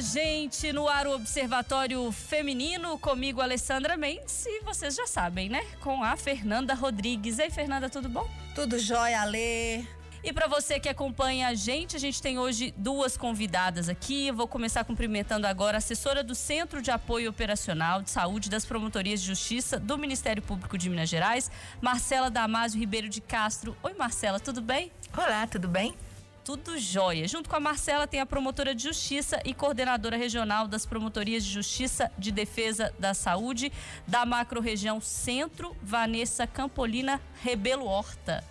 Gente, no ar o Observatório Feminino, comigo Alessandra Mendes e vocês já sabem, né? Com a Fernanda Rodrigues. Ei, Fernanda, tudo bom? Tudo jóia, Alê. E para você que acompanha a gente, a gente tem hoje duas convidadas aqui. Eu vou começar cumprimentando agora a assessora do Centro de Apoio Operacional de Saúde das Promotorias de Justiça do Ministério Público de Minas Gerais, Marcela Damásio Ribeiro de Castro. Oi, Marcela, tudo bem? Olá, tudo bem? Tudo jóia. Junto com a Marcela tem a promotora de justiça e coordenadora regional das promotorias de justiça de defesa da saúde da macro-região Centro, Vanessa Campolina Rebelo Horta.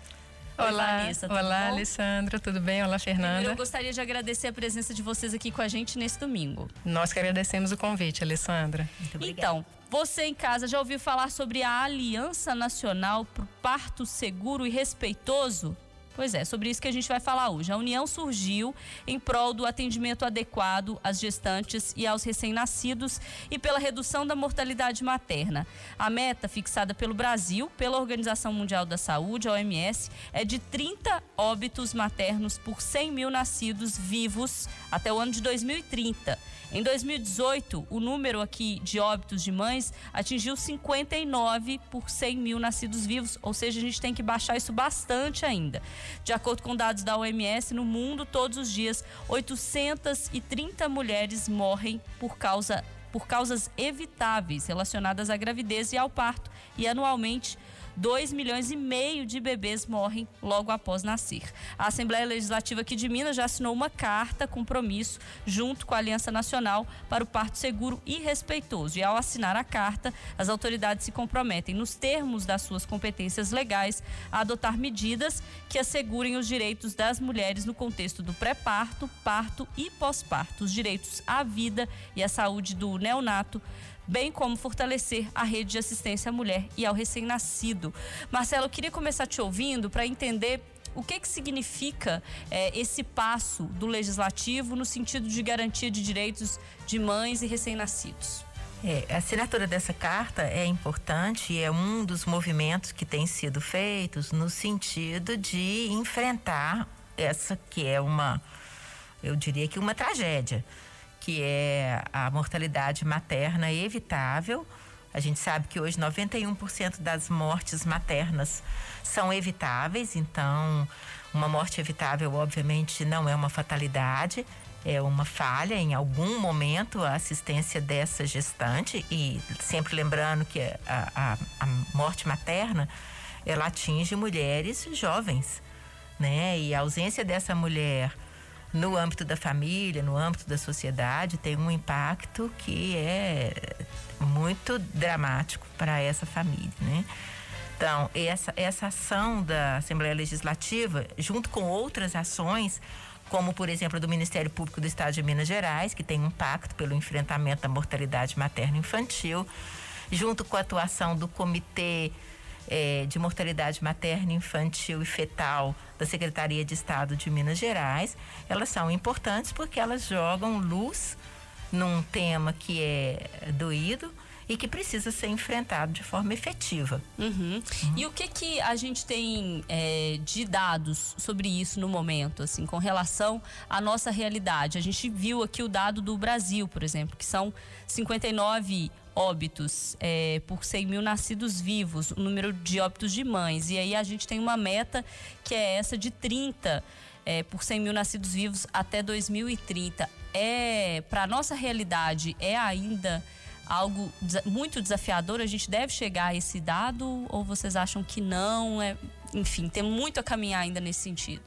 Oi, olá, Vanessa, olá, bom? Alessandra, tudo bem? Olá, Fernanda. Eu gostaria de agradecer a presença de vocês aqui com a gente nesse domingo. Nós que agradecemos o convite, Alessandra. Muito obrigada. Então, você em casa já ouviu falar sobre a Aliança Nacional para o Parto Seguro e Respeitoso? Pois é, sobre isso que a gente vai falar hoje. A união surgiu em prol do atendimento adequado às gestantes e aos recém-nascidos e pela redução da mortalidade materna. A meta fixada pelo Brasil, pela Organização Mundial da Saúde, a OMS, é de 30 óbitos maternos por 100 mil nascidos vivos até o ano de 2030. Em 2018, o número aqui de óbitos de mães atingiu 59 por 100 mil nascidos vivos, ou seja, a gente tem que baixar isso bastante ainda. De acordo com dados da OMS, no mundo, todos os dias, 830 mulheres morrem por causa por causas evitáveis relacionadas à gravidez e ao parto, e anualmente 2 milhões e meio de bebês morrem logo após nascer. A Assembleia Legislativa aqui de Minas já assinou uma carta compromisso junto com a Aliança Nacional para o Parto Seguro e Respeitoso. E ao assinar a carta, as autoridades se comprometem, nos termos das suas competências legais, a adotar medidas que assegurem os direitos das mulheres no contexto do pré-parto, parto e pós-parto, os direitos à vida e à saúde do neonato bem como fortalecer a rede de assistência à mulher e ao recém-nascido. Marcelo, eu queria começar te ouvindo para entender o que, que significa é, esse passo do legislativo no sentido de garantia de direitos de mães e recém-nascidos. É, a assinatura dessa carta é importante e é um dos movimentos que tem sido feitos no sentido de enfrentar essa que é uma, eu diria que uma tragédia que é a mortalidade materna evitável. A gente sabe que hoje 91% das mortes maternas são evitáveis, então uma morte evitável, obviamente, não é uma fatalidade, é uma falha em algum momento a assistência dessa gestante e sempre lembrando que a, a, a morte materna ela atinge mulheres jovens, né? E a ausência dessa mulher no âmbito da família, no âmbito da sociedade, tem um impacto que é muito dramático para essa família, né? Então, essa, essa ação da Assembleia Legislativa, junto com outras ações, como, por exemplo, do Ministério Público do Estado de Minas Gerais, que tem um pacto pelo enfrentamento da mortalidade materna infantil, junto com a atuação do Comitê é, de mortalidade materna, infantil e fetal da Secretaria de Estado de Minas Gerais, elas são importantes porque elas jogam luz num tema que é doído e que precisa ser enfrentado de forma efetiva. Uhum. Uhum. E o que que a gente tem é, de dados sobre isso no momento, assim, com relação à nossa realidade? A gente viu aqui o dado do Brasil, por exemplo, que são 59 óbitos é, por 100 mil nascidos vivos, o número de óbitos de mães. E aí a gente tem uma meta que é essa de 30 é, por 100 mil nascidos vivos até 2030. É, para nossa realidade, é ainda algo muito desafiador? A gente deve chegar a esse dado ou vocês acham que não? É, enfim, tem muito a caminhar ainda nesse sentido.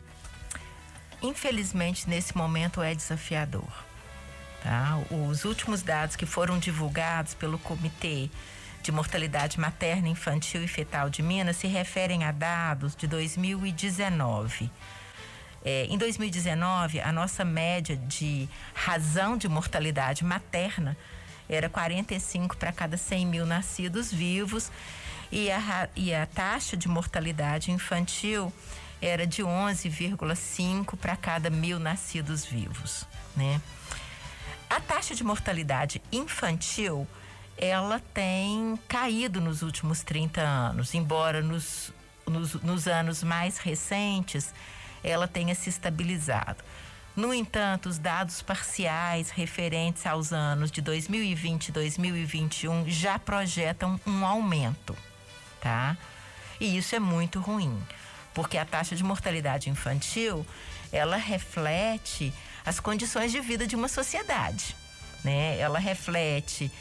Infelizmente, nesse momento é desafiador. Tá? Os últimos dados que foram divulgados pelo Comitê de Mortalidade Materna, Infantil e Fetal de Minas se referem a dados de 2019. É, em 2019, a nossa média de razão de mortalidade materna era 45 para cada 100 mil nascidos vivos e a, e a taxa de mortalidade infantil era de 11,5 para cada mil nascidos vivos, né? A taxa de mortalidade infantil, ela tem caído nos últimos 30 anos, embora nos, nos, nos anos mais recentes ela tenha se estabilizado. No entanto, os dados parciais referentes aos anos de 2020 e 2021 já projetam um aumento, tá? E isso é muito ruim, porque a taxa de mortalidade infantil, ela reflete as condições de vida de uma sociedade, né? Ela reflete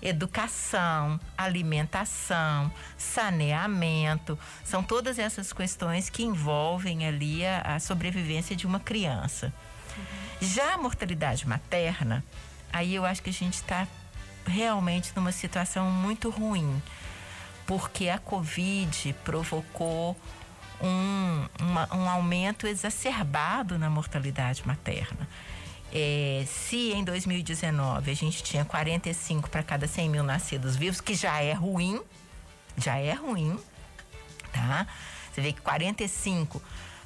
educação, alimentação, saneamento, são todas essas questões que envolvem ali a, a sobrevivência de uma criança. Já a mortalidade materna, aí eu acho que a gente está realmente numa situação muito ruim, porque a Covid provocou um, uma, um aumento exacerbado na mortalidade materna. É, se em 2019 a gente tinha 45 para cada 100 mil nascidos vivos, que já é ruim, já é ruim, tá? Você vê que 45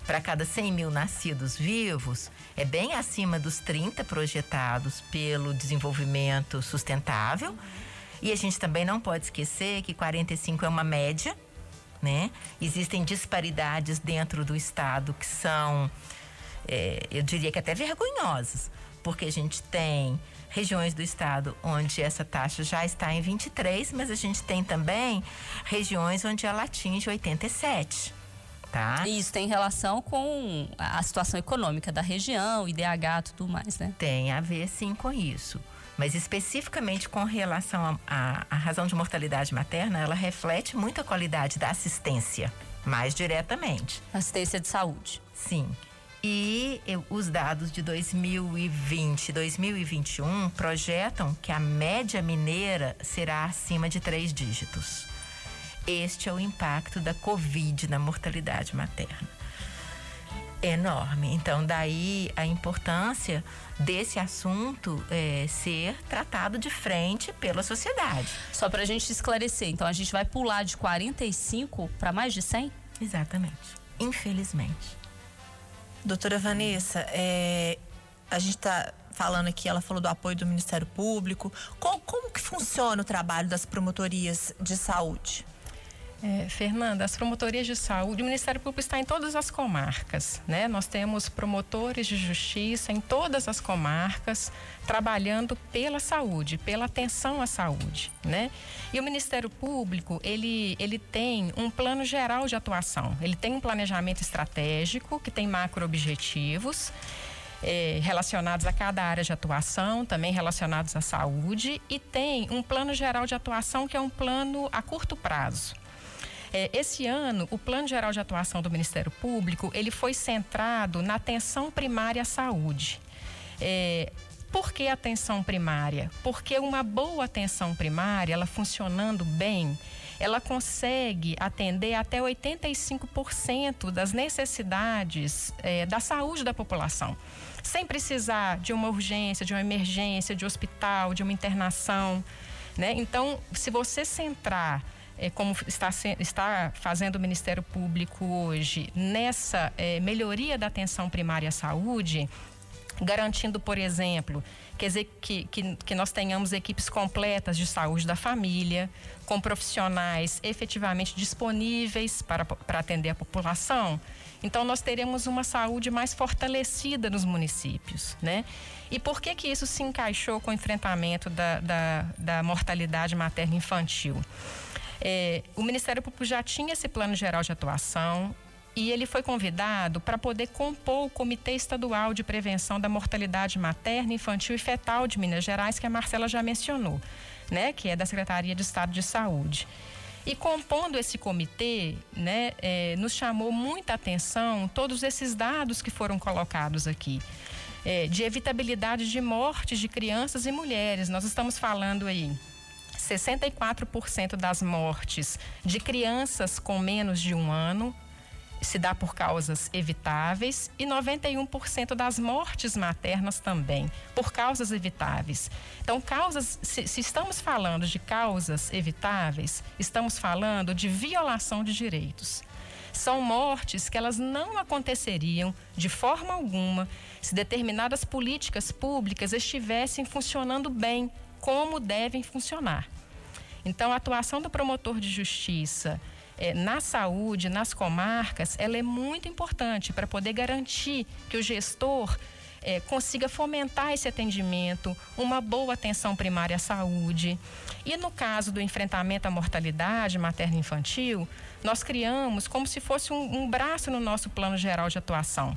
para cada 100 mil nascidos vivos é bem acima dos 30 projetados pelo desenvolvimento sustentável. E a gente também não pode esquecer que 45 é uma média, né? Existem disparidades dentro do estado que são, é, eu diria que até vergonhosas, porque a gente tem regiões do estado onde essa taxa já está em 23, mas a gente tem também regiões onde ela atinge 87 tá? E isso tem relação com a situação econômica da região, IDH e tudo mais, né? Tem a ver sim com isso. Mas especificamente com relação à razão de mortalidade materna, ela reflete muito a qualidade da assistência, mais diretamente. Assistência de saúde. Sim. E eu, os dados de 2020 e 2021 projetam que a média mineira será acima de três dígitos. Este é o impacto da Covid na mortalidade materna. Enorme. Então, daí a importância desse assunto é, ser tratado de frente pela sociedade. Só para a gente esclarecer, então a gente vai pular de 45 para mais de 100? Exatamente. Infelizmente. Doutora Vanessa, é, a gente está falando aqui, ela falou do apoio do Ministério Público. Como, como que funciona o trabalho das promotorias de saúde? É, Fernanda, as promotorias de saúde, o Ministério Público está em todas as comarcas, né? Nós temos promotores de justiça em todas as comarcas, trabalhando pela saúde, pela atenção à saúde, né? E o Ministério Público, ele, ele tem um plano geral de atuação, ele tem um planejamento estratégico que tem macro-objetivos, é, relacionados a cada área de atuação, também relacionados à saúde, e tem um plano geral de atuação que é um plano a curto prazo. É, esse ano, o Plano Geral de Atuação do Ministério Público, ele foi centrado na atenção primária à saúde. É, por que atenção primária? Porque uma boa atenção primária, ela funcionando bem, ela consegue atender até 85% das necessidades é, da saúde da população, sem precisar de uma urgência, de uma emergência, de hospital, de uma internação. Né? Então, se você centrar é, como está, está fazendo o Ministério Público hoje, nessa é, melhoria da atenção primária à saúde, garantindo, por exemplo, que, que, que nós tenhamos equipes completas de saúde da família, com profissionais efetivamente disponíveis para, para atender a população. Então, nós teremos uma saúde mais fortalecida nos municípios, né? E por que que isso se encaixou com o enfrentamento da, da, da mortalidade materna infantil? É, o Ministério Público já tinha esse plano geral de atuação e ele foi convidado para poder compor o Comitê Estadual de Prevenção da Mortalidade Materna, Infantil e Fetal de Minas Gerais, que a Marcela já mencionou, né, que é da Secretaria de Estado de Saúde. E compondo esse comitê, né, é, nos chamou muita atenção todos esses dados que foram colocados aqui. É, de evitabilidade de mortes de crianças e mulheres. Nós estamos falando aí 64% das mortes de crianças com menos de um ano se dá por causas evitáveis e 91% das mortes maternas também por causas evitáveis. Então, causas, se, se, estamos falando de causas evitáveis, estamos falando de violação de direitos. São mortes que elas não aconteceriam de forma alguma se determinadas políticas públicas estivessem funcionando bem como devem funcionar. Então, a atuação do promotor de justiça é, na saúde, nas comarcas, ela é muito importante para poder garantir que o gestor é, consiga fomentar esse atendimento, uma boa atenção primária à saúde. E no caso do enfrentamento à mortalidade materno-infantil, nós criamos como se fosse um, um braço no nosso plano geral de atuação.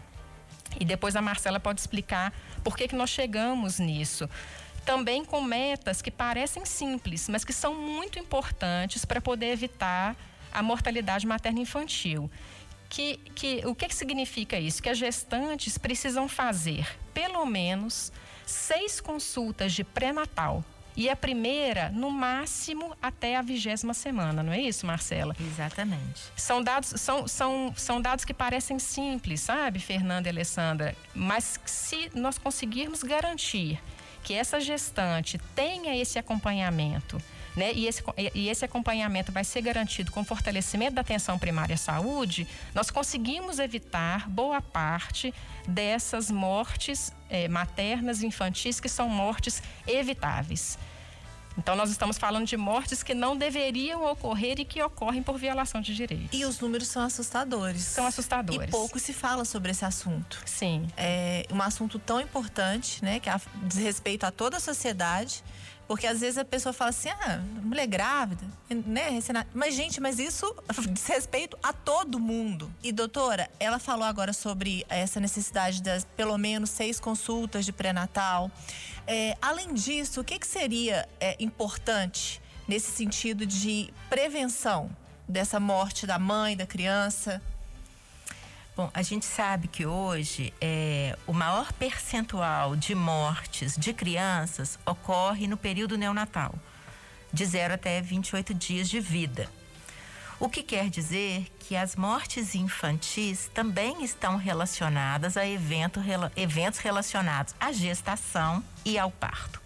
E depois a Marcela pode explicar por que, que nós chegamos nisso também com metas que parecem simples, mas que são muito importantes para poder evitar a mortalidade materna infantil. Que, que, o que, que significa isso? Que as gestantes precisam fazer pelo menos seis consultas de pré-natal. E a primeira, no máximo, até a vigésima semana, não é isso, Marcela? Exatamente. São dados, são, são, são dados que parecem simples, sabe, Fernanda e Alessandra? Mas se nós conseguirmos garantir que essa gestante tenha esse acompanhamento, né? E esse, e esse acompanhamento vai ser garantido com fortalecimento da atenção primária à saúde, nós conseguimos evitar boa parte dessas mortes eh, maternas e infantis que são mortes evitáveis. Então, nós estamos falando de mortes que não deveriam ocorrer e que ocorrem por violação de direitos. E os números são assustadores. São assustadores. E pouco se fala sobre esse assunto. Sim. É um assunto tão importante, né, que diz respeito a toda a sociedade. Porque às vezes a pessoa fala assim, ah, mulher grávida, né? Mas, gente, mas isso diz respeito a todo mundo. E, doutora, ela falou agora sobre essa necessidade das pelo menos seis consultas de pré-natal. É, além disso, o que, que seria é, importante nesse sentido de prevenção dessa morte da mãe, da criança? Bom, a gente sabe que hoje é, o maior percentual de mortes de crianças ocorre no período neonatal, de 0 até 28 dias de vida. O que quer dizer que as mortes infantis também estão relacionadas a evento, eventos relacionados à gestação e ao parto.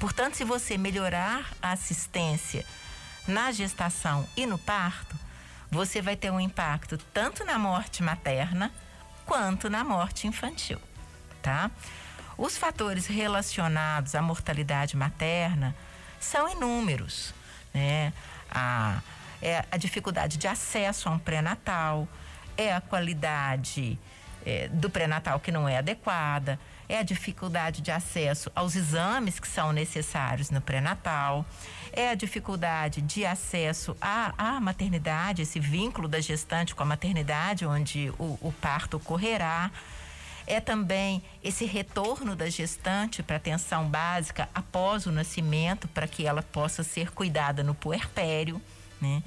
Portanto, se você melhorar a assistência na gestação e no parto, você vai ter um impacto tanto na morte materna quanto na morte infantil, tá? Os fatores relacionados à mortalidade materna são inúmeros, né? A é a dificuldade de acesso a um pré-natal, é a qualidade é, do pré-natal que não é adequada, é a dificuldade de acesso aos exames que são necessários no pré-natal, é a dificuldade de acesso à, à, maternidade, esse vínculo da gestante com a maternidade, onde o, o parto ocorrerá. É também esse retorno da gestante para atenção básica após o nascimento, para que ela possa ser cuidada no puerpério né?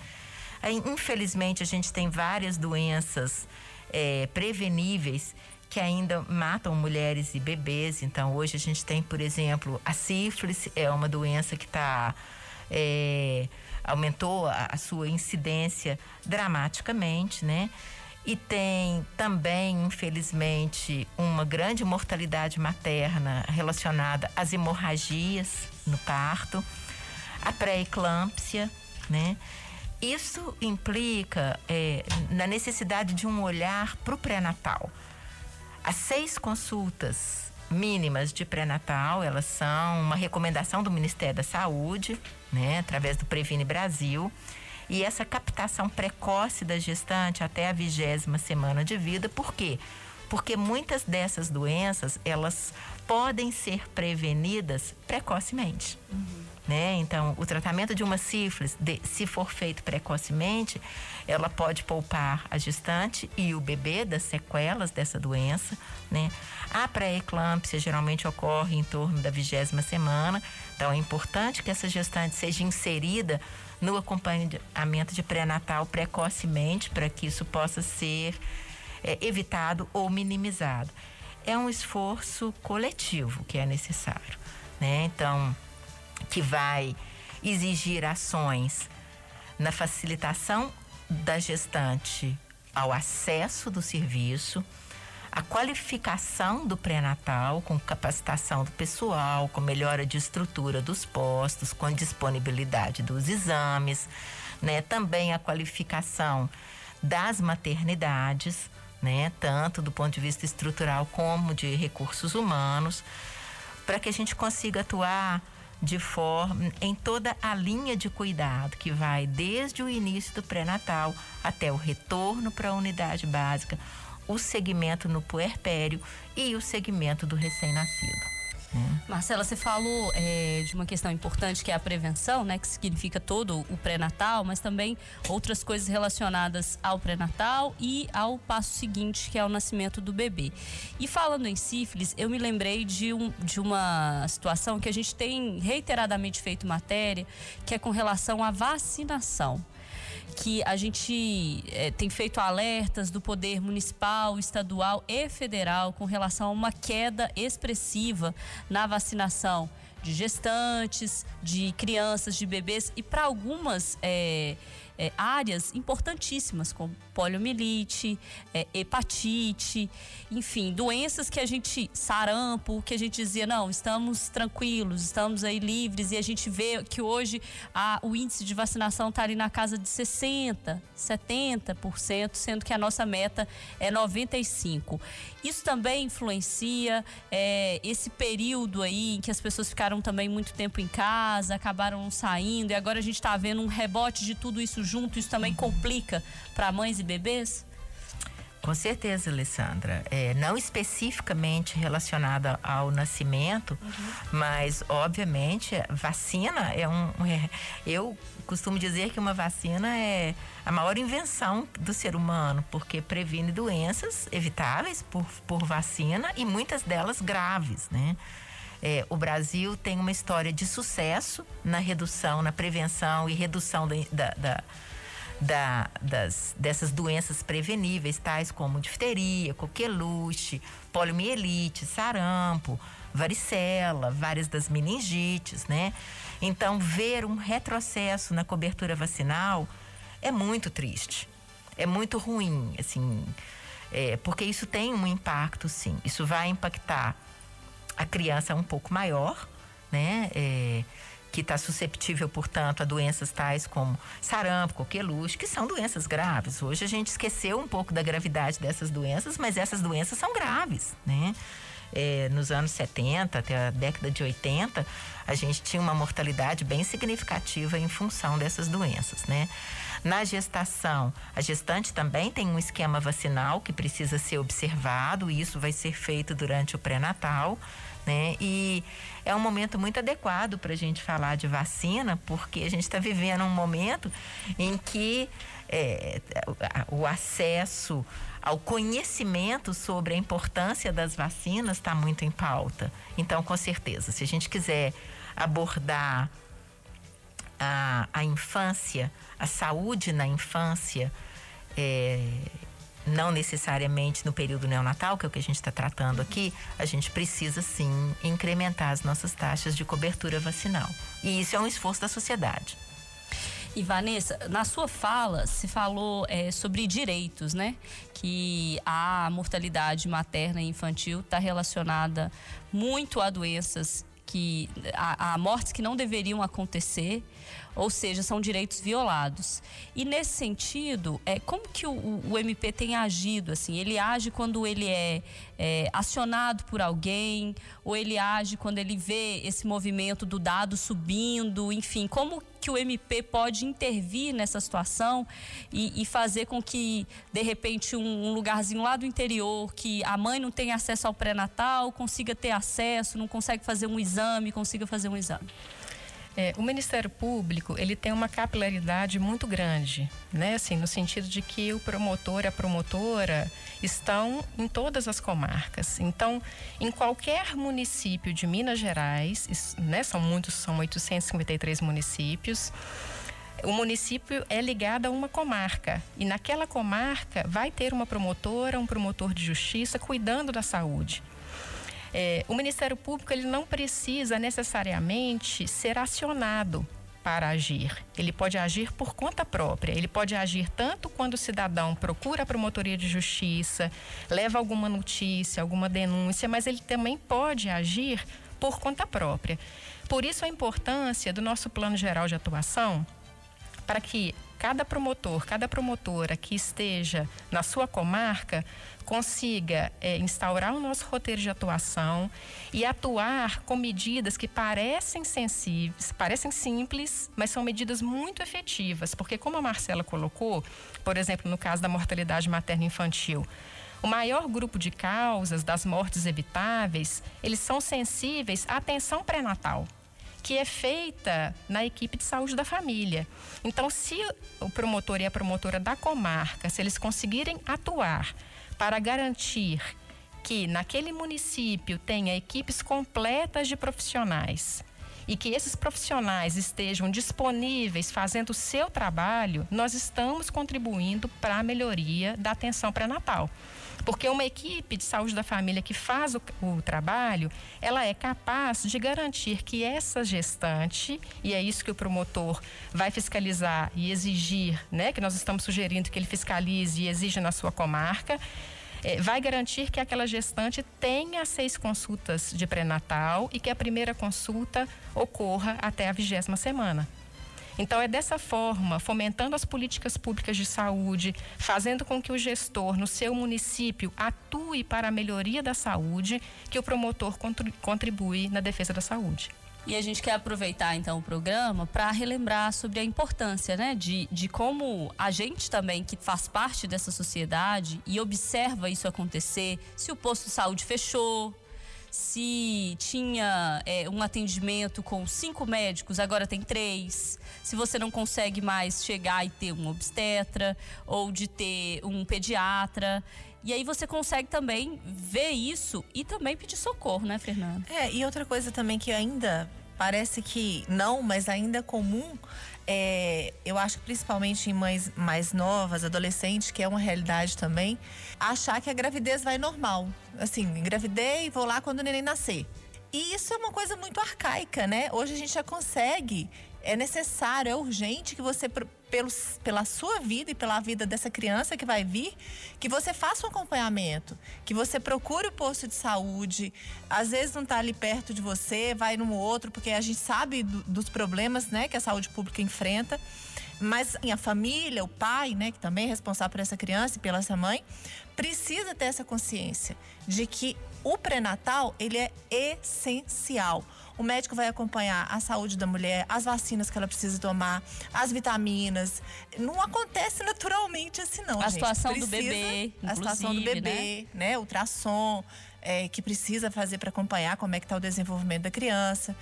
Aí, infelizmente, a gente tem várias doenças é, preveníveis que ainda matam mulheres e bebês. Então, hoje a gente tem, por exemplo, a sífilis, é uma doença que está. É, aumentou a, a, sua incidência dramaticamente, né? E tem também, infelizmente, uma grande mortalidade materna relacionada às hemorragias no parto, a pré-eclâmpsia, né? Isso implica é, na necessidade de um olhar para o pré-natal. As seis consultas mínimas de pré-natal, elas são uma recomendação do Ministério da Saúde, né, através do Previne Brasil. E essa captação precoce da gestante até a vigésima semana de vida, por quê? Porque muitas dessas doenças, elas podem ser prevenidas precocemente. Uhum. Né? Então, o tratamento de uma sífilis, de, se for feito precocemente, ela pode poupar a gestante e o bebê das sequelas dessa doença. Né? A pré-eclâmpsia geralmente ocorre em torno da vigésima semana, então é importante que essa gestante seja inserida no acompanhamento de pré-natal precocemente, para que isso possa ser é, evitado ou minimizado. É um esforço coletivo que é necessário. Né? Então, que vai exigir ações na facilitação da gestante ao acesso do serviço, a qualificação do pré-natal, com capacitação do pessoal, com melhora de estrutura dos postos, com disponibilidade dos exames, né? Também a qualificação das maternidades, né? Tanto do ponto de vista estrutural como de recursos humanos, para que a gente consiga atuar de forma em toda a linha de cuidado que vai desde o início do pré-natal até o retorno para a unidade básica, o segmento no puerpério e o segmento do recém-nascido. Marcela, você falou é, de uma questão importante que é a prevenção, né? Que significa todo o pré-natal, mas também outras coisas relacionadas ao pré-natal e ao passo seguinte, que é o nascimento do bebê. E falando em sífilis, eu me lembrei de, um, de uma situação que a gente tem reiteradamente feito matéria, que é com relação à vacinação que a gente é, tem feito alertas do poder municipal, estadual e federal com relação a uma queda expressiva na vacinação de gestantes, de crianças, de bebês e para algumas é, é, áreas importantíssimas, como poliomielite, é, hepatite, enfim, doenças que a gente, sarampo, que a gente dizia, não, estamos tranquilos, estamos aí livres, e a gente vê que hoje a, o índice de vacinação está ali na casa de 60%, 70%, sendo que a nossa meta é 95%. Isso também influencia é, esse período aí em que as pessoas ficaram também muito tempo em casa, acabaram saindo, e agora a gente está vendo um rebote de tudo isso junto, isso também complica para mães e bebês? Com certeza, Alessandra. É, não especificamente relacionada ao nascimento, uhum. mas obviamente vacina é um. É, eu costumo dizer que uma vacina é a maior invenção do ser humano, porque previne doenças evitáveis por, por vacina e muitas delas graves, né? É, o Brasil tem uma história de sucesso na redução, na prevenção e redução da, da, da da, das, dessas doenças preveníveis, tais como difteria, coqueluche, poliomielite, sarampo, varicela, várias das meningites, né? Então, ver um retrocesso na cobertura vacinal é muito triste, é muito ruim, assim, é, porque isso tem um impacto, sim. Isso vai impactar a criança um pouco maior, né? É, que está susceptível, portanto, a doenças tais como sarampo, coqueluche, que são doenças graves. Hoje a gente esqueceu um pouco da gravidade dessas doenças, mas essas doenças são graves, né? É, nos anos 70 até a década de 80, a gente tinha uma mortalidade bem significativa em função dessas doenças, né? Na gestação, a gestante também tem um esquema vacinal que precisa ser observado, e isso vai ser feito durante o pré-natal né? E é um momento muito adequado para a gente falar de vacina, porque a gente está vivendo um momento em que é, o acesso ao conhecimento sobre a importância das vacinas está muito em pauta. Então, com certeza, se a gente quiser abordar a, a infância, a saúde na infância, é, não necessariamente no período neonatal, que é o que a gente está tratando aqui, a gente precisa sim incrementar as nossas taxas de cobertura vacinal. E isso é um esforço da sociedade. E Vanessa, na sua fala se falou é, sobre direitos, né? Que a mortalidade materna e infantil está relacionada muito a doenças que a, a mortes que não deveriam acontecer, ou seja, são direitos violados. E nesse sentido, é, como que o, o MP tem agido? Assim, ele age quando ele é, é, acionado por alguém, ou ele age quando ele vê esse movimento do dado subindo, enfim, como que o MP pode intervir nessa situação e, e fazer com que, de repente, um, um, lugarzinho lá do interior, que a mãe não tem acesso ao pré-natal, consiga ter acesso, não consegue fazer um exame, consiga fazer um exame? É, o Ministério Público ele tem uma capilaridade muito grande, né? Assim, no sentido de que o promotor e a promotora estão em todas as comarcas. Então, em qualquer município de Minas Gerais, né? São muitos, são 853 municípios. O município é ligado a uma comarca e naquela comarca vai ter uma promotora, um promotor de justiça cuidando da saúde. É, o Ministério Público ele não precisa necessariamente ser acionado para agir. Ele pode agir por conta própria. Ele pode agir tanto quando o cidadão procura a promotoria de justiça, leva alguma notícia, alguma denúncia, mas ele também pode agir por conta própria. Por isso a importância do nosso plano geral de atuação para que cada promotor, cada promotora que esteja na sua comarca consiga é, instaurar o nosso roteiro de atuação e atuar com medidas que parecem sensíveis, parecem simples, mas são medidas muito efetivas, porque como a Marcela colocou, por exemplo, no caso da mortalidade materna infantil, o maior grupo de causas das mortes evitáveis, eles são sensíveis à atenção pré-natal que é feita na equipe de saúde da família. Então, se o promotor e a promotora da comarca, se eles conseguirem atuar para garantir que naquele município tenha equipes completas de profissionais e que esses profissionais estejam disponíveis fazendo o seu trabalho, nós estamos contribuindo para a melhoria da atenção pré-natal. Porque uma equipe de saúde da família que faz o, o, trabalho, ela é capaz de garantir que essa gestante, e é isso que o promotor vai fiscalizar e exigir, né, que nós estamos sugerindo que ele fiscalize e exija na sua comarca, é, vai garantir que aquela gestante tenha seis consultas de pré-natal e que a primeira consulta ocorra até a vigésima semana. Então, é dessa forma, fomentando as políticas públicas de saúde, fazendo com que o gestor no seu município atue para a melhoria da saúde, que o promotor contribui na defesa da saúde. E a gente quer aproveitar então o programa para relembrar sobre a importância, né, de, de como a gente também que faz parte dessa sociedade e observa isso acontecer, se o posto de saúde fechou, se tinha é, um atendimento com cinco médicos, agora tem três. Se você não consegue mais chegar e ter um obstetra ou de ter um pediatra. E aí você consegue também ver isso e também pedir socorro, né, Fernanda? É, e outra coisa também que ainda parece que não, mas ainda é comum, é, eu acho principalmente em mães mais novas, adolescentes, que é uma realidade também, achar que a gravidez vai normal. Assim, engravidei, vou lá quando o neném nascer. E isso é uma coisa muito arcaica, né? Hoje a gente já consegue é necessário, é urgente que você, pelo, pela sua vida e pela vida dessa criança que vai vir, que você faça um acompanhamento, que você procure o posto de saúde. Às vezes não está ali perto de você, vai no outro, porque a gente sabe do, dos problemas né, que a saúde pública enfrenta. Mas assim, a família, o pai, né, que também é responsável por essa criança e pela sua mãe, precisa ter essa consciência de que o pré-natal ele é essencial. O médico vai acompanhar a saúde da mulher, as vacinas que ela precisa tomar, as vitaminas. Não acontece naturalmente assim, não. A gente. situação precisa, do bebê. A situação do bebê, né? né? Ultrassom, é, que precisa fazer para acompanhar como é que está o desenvolvimento da criança.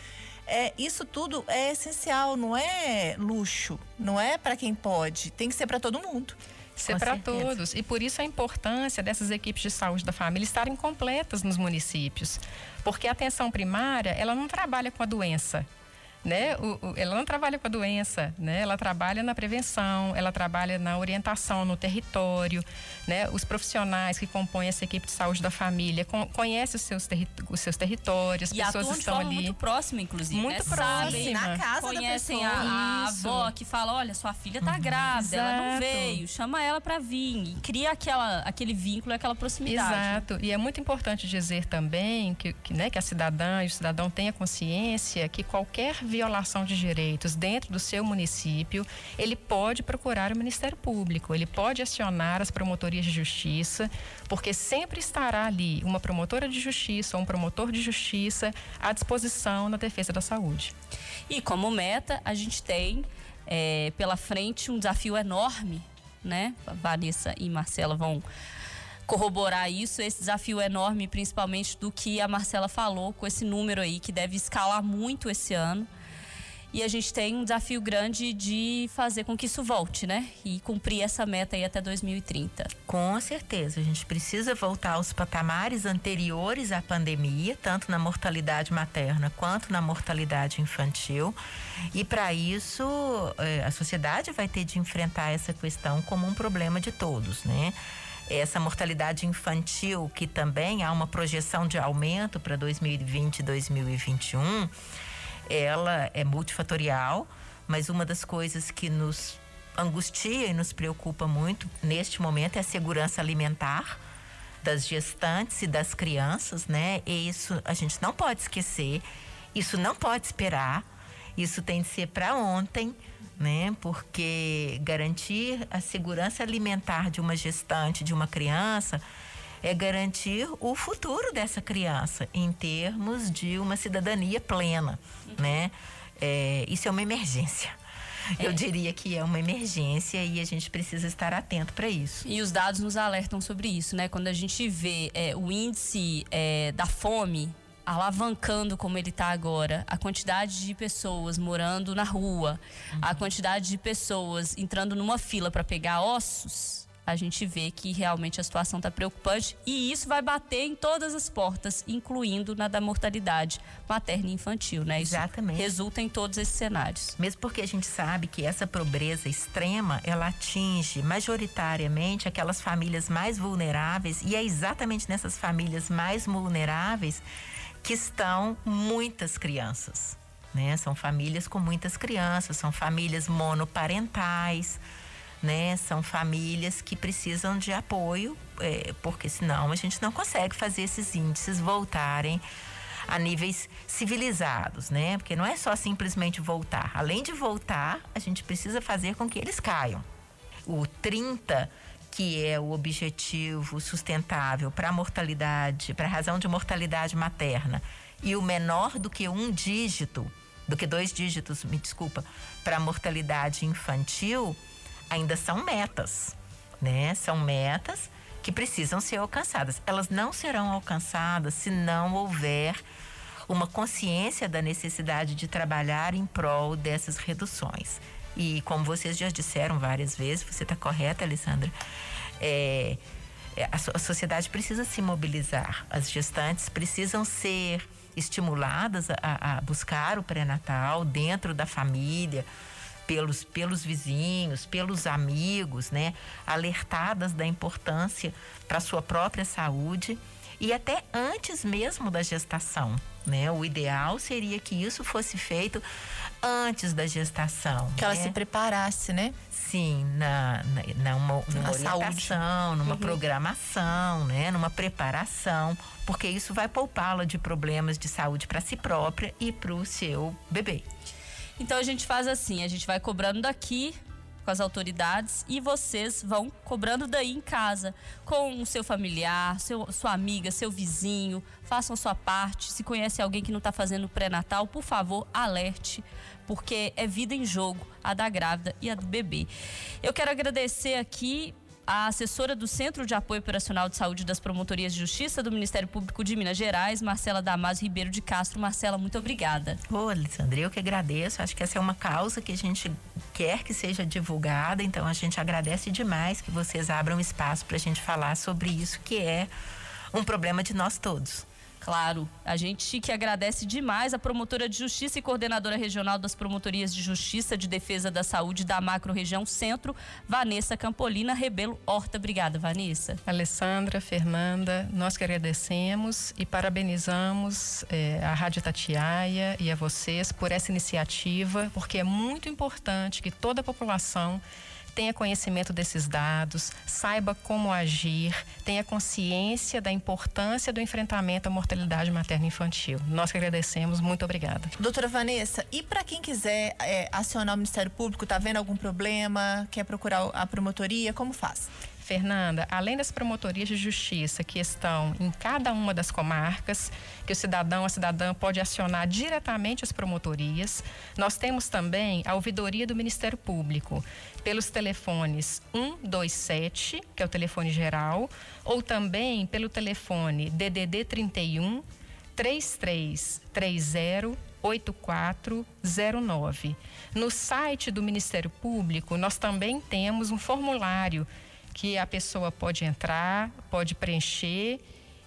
É, isso tudo é essencial, não é luxo, não é para quem pode, tem que ser para todo mundo ser para todos. E por isso a importância dessas equipes de saúde da família estarem completas nos municípios. Porque a atenção primária, ela não trabalha com a doença né? O, o, ela não trabalha com a doença, né? Ela trabalha na prevenção, ela trabalha na orientação no território, né? Os profissionais que compõem essa equipe de saúde da família com, conhecem os seus, terri os seus territórios, as e pessoas estão de forma ali muito próxima, inclusive, muito né? próxima, na casa conhecem da pessoa. A, a avó que fala, olha, sua filha tá uhum. grávida, Exato. ela não veio, chama ela para vir e cria aquela, aquele vínculo, aquela proximidade. Exato. E é muito importante dizer também que, que, né, que a cidadã e o cidadão tenha consciência que qualquer violação de direitos dentro do seu município, ele pode procurar o Ministério Público, ele pode acionar as promotorias de justiça, porque sempre estará ali uma promotora de justiça ou um promotor de justiça à disposição na defesa da saúde. E como meta, a gente tem é, pela frente um desafio enorme, né? Vanessa e Marcela vão corroborar isso, esse desafio enorme, principalmente do que a Marcela falou, com esse número aí que deve escalar muito esse ano. E a gente tem um desafio grande de fazer com que isso volte, né? E cumprir essa meta aí até 2030. Com certeza, a gente precisa voltar aos patamares anteriores à pandemia, tanto na mortalidade materna quanto na mortalidade infantil. E para isso, eh, a sociedade vai ter de enfrentar essa questão como um problema de todos, né? essa mortalidade infantil, que também há uma projeção de aumento para 2020 e 2021, ela é multifatorial, mas uma das coisas que nos angustia e nos preocupa muito neste momento é a segurança alimentar das gestantes e das crianças, né? E isso a gente não pode esquecer, isso não pode esperar, isso tem de ser para ontem, né? Porque garantir a segurança alimentar de uma gestante, de uma criança, é garantir o futuro dessa criança em termos de uma cidadania plena, uhum. né? É, isso é uma emergência. eu diria que é uma emergência e a gente precisa estar atento para isso. E os dados nos alertam sobre isso, né? Quando a gente vê é, o índice é, da fome alavancando como ele está agora, a quantidade de pessoas morando na rua, uhum. a quantidade de pessoas entrando numa fila para pegar ossos, a gente vê que realmente a situação está preocupante e isso vai bater em todas as portas, incluindo na da mortalidade materna e infantil, né? Isso Exatamente. Resulta em todos esses cenários. Mesmo porque a gente sabe que essa pobreza extrema, ela atinge majoritariamente aquelas famílias mais vulneráveis e é exatamente nessas famílias mais vulneráveis que estão muitas crianças, né? São famílias com muitas crianças, são famílias monoparentais, né? São famílias que precisam de apoio, é, porque senão a gente não consegue fazer esses índices voltarem a níveis civilizados, né? Porque não é só simplesmente voltar. Além de voltar, a gente precisa fazer com que eles caiam. O 30 que é o objetivo sustentável para a mortalidade, para a razão de mortalidade materna, e o menor do que um dígito, do que dois dígitos, me desculpa, para a mortalidade infantil, ainda são metas, né? São metas que precisam ser alcançadas. Elas não serão alcançadas se não houver uma consciência da necessidade de trabalhar em prol dessas reduções. E como vocês já disseram várias vezes, você está correta, Alessandra, é, é a, a sociedade precisa se mobilizar, as gestantes precisam ser estimuladas a, a buscar o pré-natal dentro da família, pelos, pelos vizinhos, pelos amigos, né? Alertadas da importância para sua própria saúde e até antes mesmo da gestação, né? O ideal seria que isso fosse feito antes da gestação. Que ela né? se preparasse, né? Sim, na, na, na uma, numa orientação, saúde. numa uhum. programação, né? Numa preparação, porque isso vai poupá-la de problemas de saúde para si própria e para o seu bebê. Então a gente faz assim, a gente vai cobrando daqui com as autoridades e vocês vão cobrando daí em casa com o seu familiar, seu, sua amiga, seu vizinho, façam sua parte. Se conhece alguém que não está fazendo pré-natal, por favor, alerte, porque é vida em jogo, a da grávida e a do bebê. Eu quero agradecer aqui a assessora do Centro de Apoio Operacional de Saúde das Promotorias de Justiça do Ministério Público de Minas Gerais, Marcela Damasio Ribeiro de Castro. Marcela, muito obrigada. Ô, Alessandra, eu que agradeço. Acho que essa é uma causa que a gente quer que seja divulgada, então a gente agradece demais que vocês abram espaço para a gente falar sobre isso, que é um problema de nós todos. Claro, a gente que agradece demais a promotora de justiça e coordenadora regional das promotorias de justiça de defesa da saúde da macro-região Centro, Vanessa Campolina Rebelo Horta. Obrigada, Vanessa. Alessandra, Fernanda, nós que agradecemos e parabenizamos é, a Rádio Tatiaia e a vocês por essa iniciativa, porque é muito importante que toda a população tenha conhecimento desses dados, saiba como agir, tenha consciência da importância do enfrentamento à mortalidade materna infantil. Nós que agradecemos, muito obrigada. Doutora Vanessa, e para quem quiser é, acionar o Ministério Público, está vendo algum problema, quer procurar a promotoria, como faz? Fernanda, além das promotorias de justiça que estão em cada uma das comarcas, que o cidadão, a cidadã pode acionar diretamente as promotorias, nós temos também a ouvidoria do Ministério Público, pelos telefones 127, que é o telefone geral, ou também pelo telefone DDD 31 3330 8409. No site do Ministério Público, nós também temos um formulário que a pessoa pode entrar, pode preencher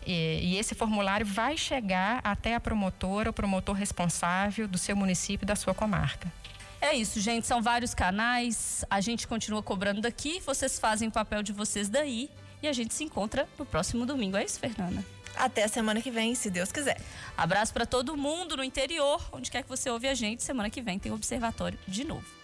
e, e, esse formulário vai chegar até a promotora, o promotor responsável do seu município e da sua comarca. É isso, gente. São vários canais. A gente continua cobrando daqui, vocês fazem o papel de vocês daí. E a gente se encontra no próximo domingo. É isso, Fernanda? Até a semana que vem, se Deus quiser. Abraço para todo mundo no interior, onde quer que você ouve a gente. Semana que vem tem Observatório de novo.